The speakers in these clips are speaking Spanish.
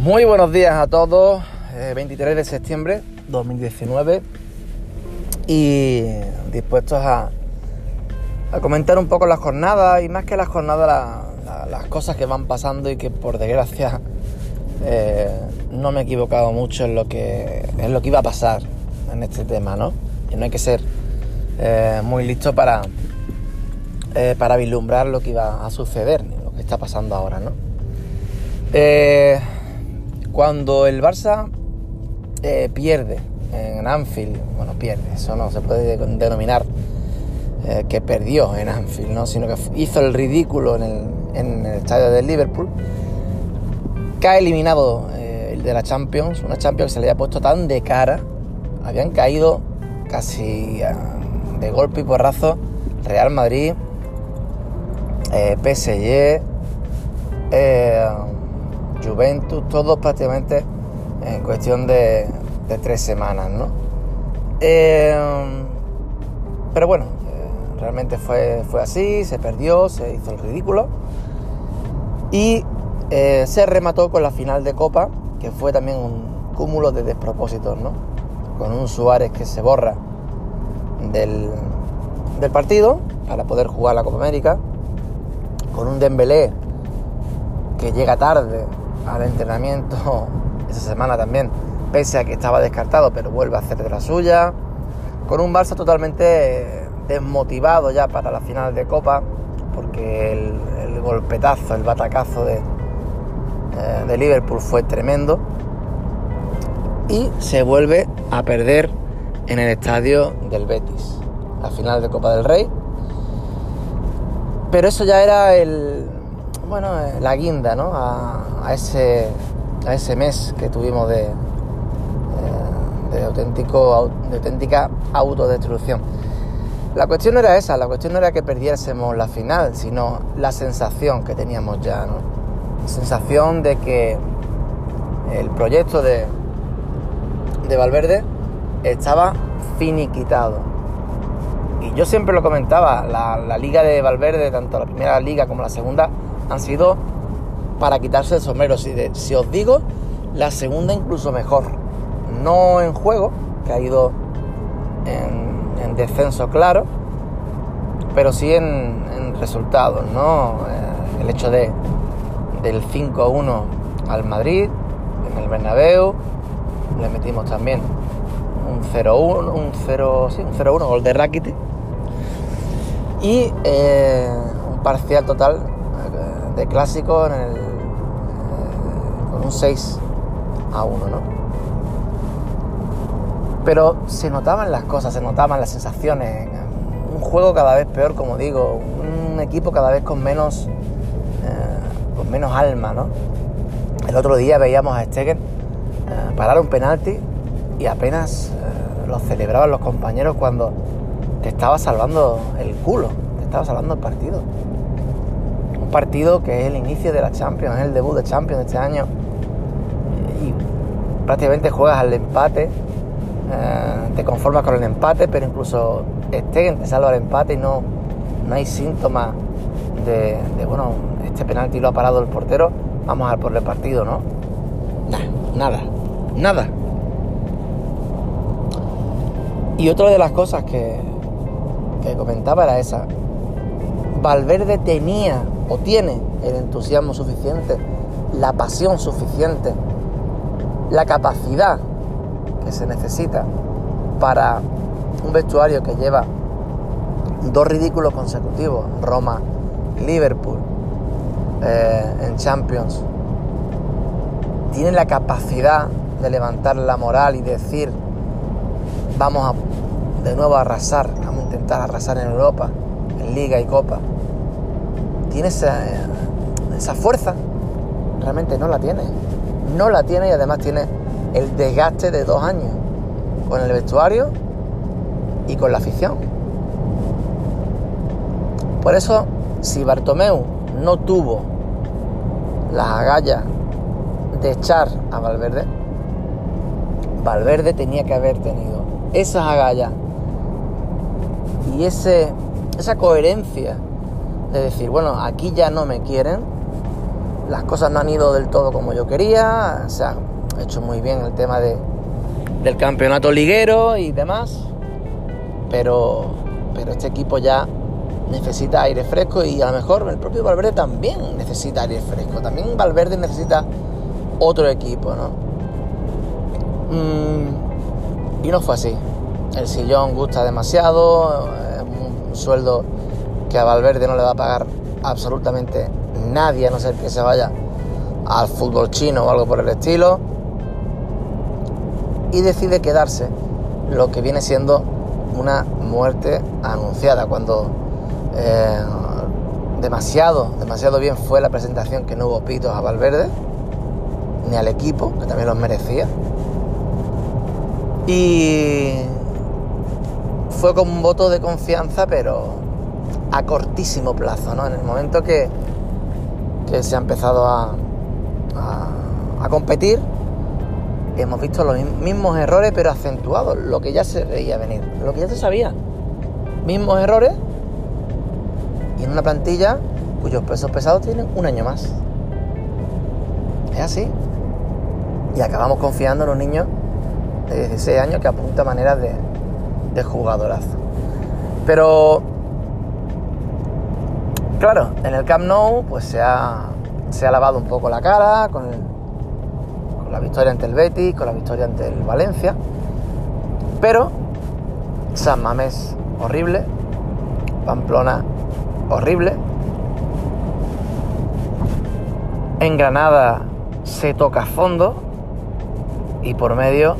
Muy buenos días a todos, 23 de septiembre 2019 y dispuestos a, comentar un poco las jornadas y más que las jornadas la, la, las cosas que van pasando y que por desgracia eh, no me he equivocado mucho en lo que en lo que iba a pasar en este tema, ¿no? Y no hay que ser eh, muy listo para eh, para vislumbrar lo que iba a suceder, lo que está pasando ahora, ¿no? Eh, cuando el Barça eh, pierde en Anfield, bueno, pierde, eso no se puede denominar eh, que perdió en Anfield, ¿no? sino que hizo el ridículo en el, estadio del Liverpool, cae eliminado eh, el de la Champions, una Champions que se le había puesto tan de cara, habían caído casi de golpe y porrazo Real Madrid, PSG, Juventus, todos prácticamente en cuestión de, tres semanas, ¿no? Eh, pero bueno, eh, realmente fue, fue así, se perdió, se hizo el ridículo y eh, se remató con la final de Copa, que fue también un cúmulo de despropósitos, ¿no? Con un Suárez que se borra del, del partido para poder jugar la Copa América, con un Dembélé que llega tarde al entrenamiento esa semana también, pese a que estaba descartado, pero vuelve a hacer de la suya, con un Barça totalmente desmotivado ya para la final de Copa, porque el, golpetazo, el batacazo de, eh, de Liverpool fue tremendo, y se vuelve a perder en el estadio del Betis, la final de Copa del Rey. Pero eso ya era el, bueno, la guinda, ¿no? A, a ese a ese mes que tuvimos de, eh, de, auténtico, de auténtica autodestrucción. La cuestión no era esa, la cuestión no era que perdiésemos la final, sino la sensación que teníamos ya, sensación de que el proyecto de, de Valverde estaba finiquitado. Y yo siempre lo comentaba, la, la liga de Valverde, tanto la primera liga como la segunda, han sido para quitarse el sombrero. Si, de, si, os digo, la segunda incluso mejor. No en juego, que ha ido en, en descenso claro, pero sí en, en resultados, ¿no? Eh, el hecho de del 5-1 al Madrid, en el Bernabéu, le metimos también un 0-1, un 0, sí, un 0-1, gol de Rakitic. Y eh, un parcial total clásico en el un 6 a 1, ¿no? Pero se notaban las cosas, se notaban las sensaciones. Un juego cada vez peor, como digo, un equipo cada vez con menos, eh, con menos alma, ¿no? El otro día veíamos a Stegen eh, parar un penalti y apenas eh, lo celebraban los compañeros cuando te estaba salvando el culo, te estaba salvando el partido. Un partido que es el inicio de la Champions, es el debut de Champions de este año y prácticamente juegas al empate, eh, te conformas con el empate, pero incluso Stegen te salva el empate y no, no hay síntomas de, de, bueno, este penalti lo ha parado el portero, vamos a por el partido, ¿no? Nada, nada. Y otra de las cosas que, que comentaba era esa. Valverde tenía o tiene el entusiasmo suficiente, la pasión suficiente la capacidad que se necesita para un vestuario que lleva dos ridículos consecutivos, Roma, Liverpool, eh, en Champions, tiene la capacidad de levantar la moral y decir, vamos a de nuevo a arrasar, vamos a intentar arrasar en Europa, en Liga y Copa. Tiene esa, esa fuerza, realmente no la tiene no la tiene y además tiene el desgaste de dos años con el vestuario y con la afición. Por eso, si Bartomeu no tuvo las agallas de echar a Valverde, Valverde tenía que haber tenido esas agallas y ese, esa coherencia de decir, bueno, aquí ya no me quieren, las cosas no han ido del todo como yo quería, se ha hecho muy bien el tema de, del campeonato liguero y demás, pero, pero este equipo ya necesita aire fresco y a lo mejor el propio Valverde también necesita aire fresco, también Valverde necesita otro equipo, ¿no? Mm, y no fue así. El sillón gusta demasiado, un sueldo que a Valverde no le va a pagar absolutamente nadie, a no ser que se vaya al fútbol chino o algo por el estilo. Y decide quedarse, lo que viene siendo una muerte anunciada, cuando eh, demasiado, demasiado bien fue la presentación que no hubo pitos a Valverde, ni al equipo, que también los merecía. Y fue con un voto de confianza, pero a cortísimo plazo, ¿no? En el momento que, se ha empezado a, a, competir, hemos visto los mismos errores, pero acentuados, lo que ya se veía venir, lo que ya se sabía. Mismos errores y en una plantilla cuyos pesos pesados tienen un año más. Es así. Y acabamos confiando en un niño de 16 años que apunta maneras de, de jugadorazo. Pero, claro, en el Camp Nou pues se ha, se ha lavado un poco la cara con, con la victoria ante el Betis, con la victoria ante el Valencia. Pero San Mamés horrible, Pamplona horrible. En Granada se toca fondo y por medio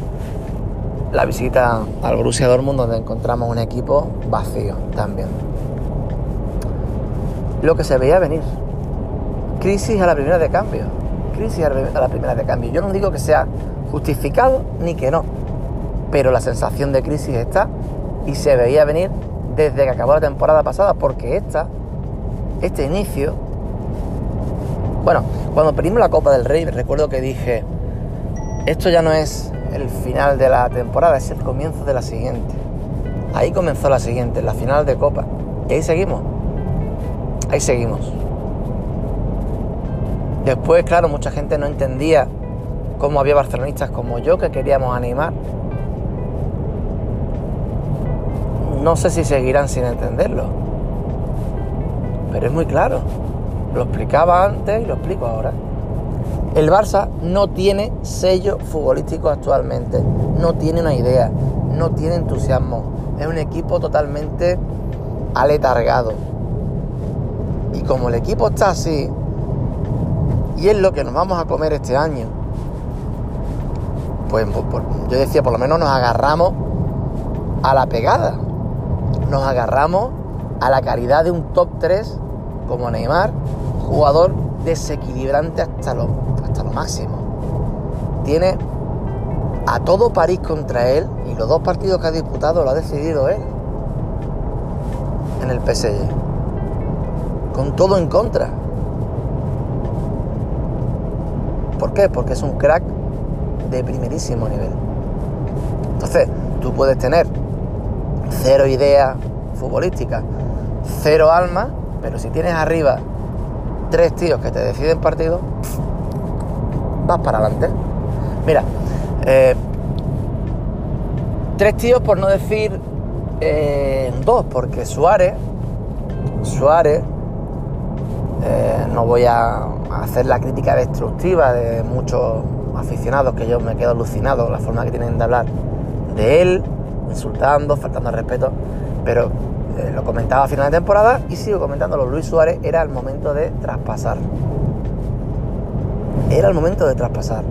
la visita al Borussia Dortmund donde encontramos un equipo vacío también. Lo que se veía venir. Crisis a la primera de cambio. Crisis a la primera de cambio. Yo no digo que sea justificado ni que no, pero la sensación de crisis está y se veía venir desde que acabó la temporada pasada porque esta, este inicio, bueno, cuando perdimos la Copa del Rey recuerdo que dije, esto ya no es el final de la temporada, es el comienzo de la siguiente. Ahí comenzó la siguiente, la final de Copa. Y ahí seguimos. Ahí seguimos. Después, claro, mucha gente no entendía cómo había barcelonistas como yo que queríamos animar. No sé si seguirán sin entenderlo. Pero es muy claro. Lo explicaba antes y lo explico ahora. El Barça no tiene sello futbolístico actualmente, no tiene una idea, no tiene entusiasmo, es un equipo totalmente aletargado. Y como el equipo está así, y es lo que nos vamos a comer este año, pues, pues yo decía, por lo menos nos agarramos a la pegada, nos agarramos a la calidad de un top 3 como Neymar, jugador desequilibrante hasta lo, hasta lo máximo. Tiene a todo París contra él y los dos partidos que ha disputado lo ha decidido él en el PSG. Con todo en contra. ¿Por qué? Porque es un crack de primerísimo nivel. Entonces, tú puedes tener cero idea futbolística, cero alma, pero si tienes arriba tres tíos que te deciden partido, vas para adelante. Mira, eh, tres tíos por no decir eh, dos, porque Suárez, Suárez, eh, no voy a hacer la crítica destructiva de muchos aficionados que yo me quedo alucinado la forma que tienen de hablar de él, insultando, faltando al respeto, pero lo comentaba a final de temporada y sigo comentándolo. Luis Suárez era el momento de traspasar. Era el momento de traspasar.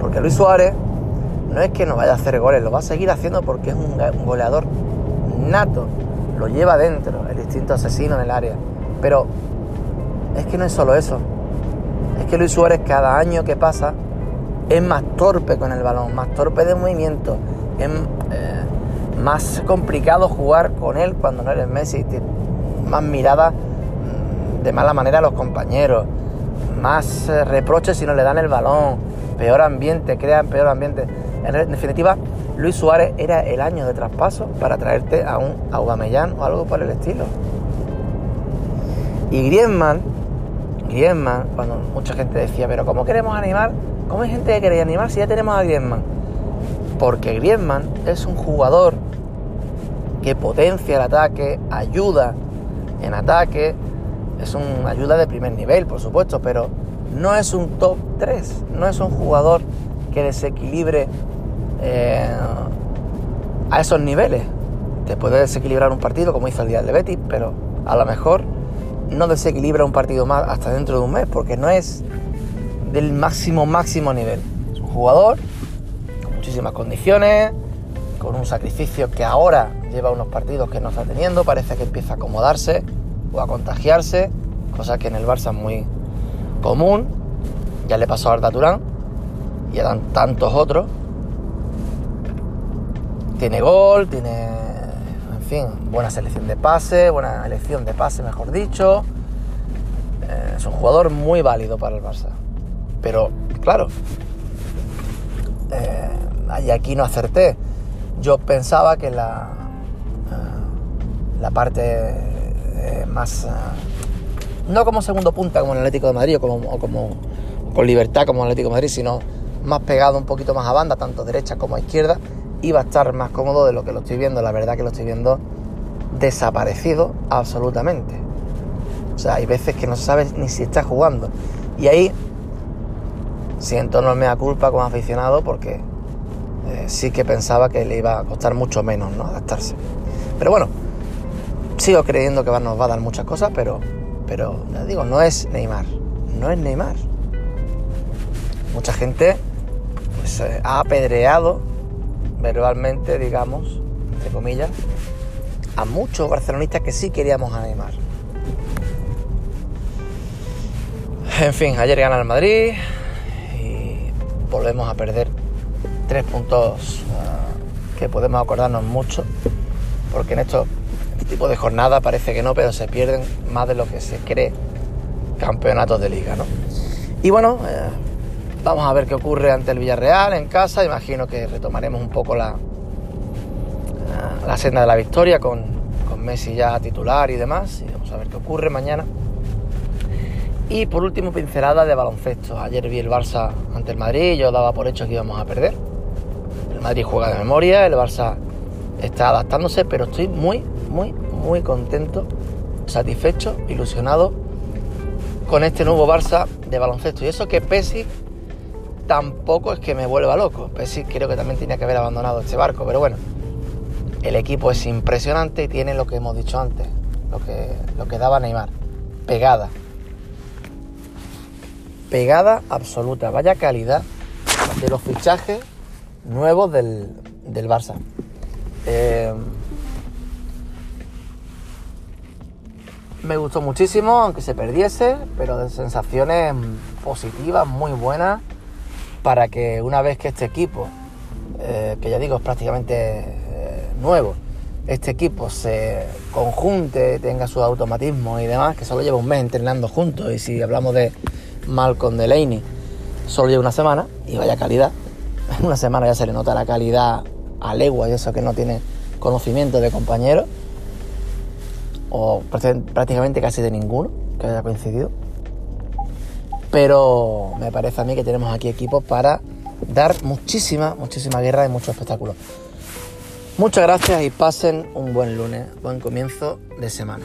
Porque Luis Suárez no es que no vaya a hacer goles, lo va a seguir haciendo porque es un, goleador nato. Lo lleva dentro, el instinto asesino en el área. Pero es que no es solo eso. Es que Luis Suárez cada año que pasa es más torpe con el balón, más torpe de movimiento, es, eh, más complicado jugar con él cuando no eres Messi, más mirada mm, de mala manera a los compañeros, más eh, reproches si no le dan el balón, peor ambiente, crean peor ambiente. En definitiva, Luis Suárez era el año de traspaso para traerte a un Aubameyang o algo por el estilo. Y Griezmann Griezmann, cuando mucha gente decía, pero ¿cómo queremos animar? ¿Cómo hay gente que quiere animar si ya tenemos a Griezmann? Porque Griezmann es un jugador que potencia el ataque, ayuda en ataque, es una ayuda de primer nivel, por supuesto, pero no es un top 3, no es un jugador que desequilibre eh, a esos niveles. Te puede desequilibrar un partido como hizo el día de Betis, pero a lo mejor no desequilibra un partido más hasta dentro de un mes, porque no es del máximo, máximo nivel. Es un jugador con muchísimas condiciones, con un sacrificio que ahora lleva unos partidos que no está teniendo, parece que empieza a acomodarse o a contagiarse, cosa que en el Barça es muy común, ya le pasó a Arda Turán y a tantos otros. Tiene gol, tiene, en fin, buena selección de pase, buena elección de pase, mejor dicho. Eh, es un jugador muy válido para el Barça. Pero, claro, eh, aquí no acerté. Yo pensaba que la, eh, la parte eh, más... Eh, no como segundo punta como el Atlético de Madrid o como, con libertad como el Atlético de Madrid, sino más pegado un poquito más a banda, tanto derecha como a izquierda, iba a estar más cómodo de lo que lo estoy viendo. La verdad que lo estoy viendo desaparecido absolutamente. O sea, hay veces que no sabes ni si está jugando. Y ahí siento no me culpa como aficionado porque eh, sí que pensaba que le iba a costar mucho menos ¿no? adaptarse. Pero bueno, sigo creyendo que nos va a dar muchas cosas, pero, pero ya digo, no es Neymar, no es Neymar. Mucha gente pues, eh, ha apedreado verbalmente, digamos, entre comillas, a muchos barcelonistas que sí queríamos a Neymar. En fin, ayer gana el Madrid y volvemos a perder tres puntos uh, que podemos acordarnos mucho, porque en estos tipo de jornadas parece que no, pero se pierden más de lo que se cree campeonatos de liga, ¿no? Y bueno, eh, vamos a ver qué ocurre ante el Villarreal en casa. Imagino que retomaremos un poco la, la senda de la victoria con, con Messi ya titular y demás. Y vamos a ver qué ocurre mañana. Y por último, pincelada de baloncesto. Ayer vi el Barça ante el Madrid, yo daba por hecho que íbamos a perder. El Madrid juega de memoria, el Barça está adaptándose, pero estoy muy, muy, muy contento, satisfecho, ilusionado con este nuevo Barça de baloncesto. Y eso que Pesic tampoco es que me vuelva loco. Pesic creo que también tenía que haber abandonado este barco, pero bueno, el equipo es impresionante y tiene lo que hemos dicho antes, lo que, lo que daba Neymar, pegada. Pegada absoluta, vaya calidad de los fichajes nuevos del, del Barça. Eh, me gustó muchísimo, aunque se perdiese, pero de sensaciones positivas, muy buenas, para que una vez que este equipo, eh, que ya digo es prácticamente eh, nuevo, este equipo se conjunte, tenga su automatismo y demás, que solo lleva un mes entrenando juntos, y si hablamos de Malcolm Delaney, solo lleva una semana, y vaya calidad, en una semana ya se le nota la calidad a legua y eso que no tiene conocimiento de compañeros, o prácticamente casi de ninguno que haya coincidido. Pero me parece a mí que tenemos aquí equipos para dar muchísima, muchísima guerra y mucho espectáculo. Muchas gracias y pasen un buen lunes, buen comienzo de semana.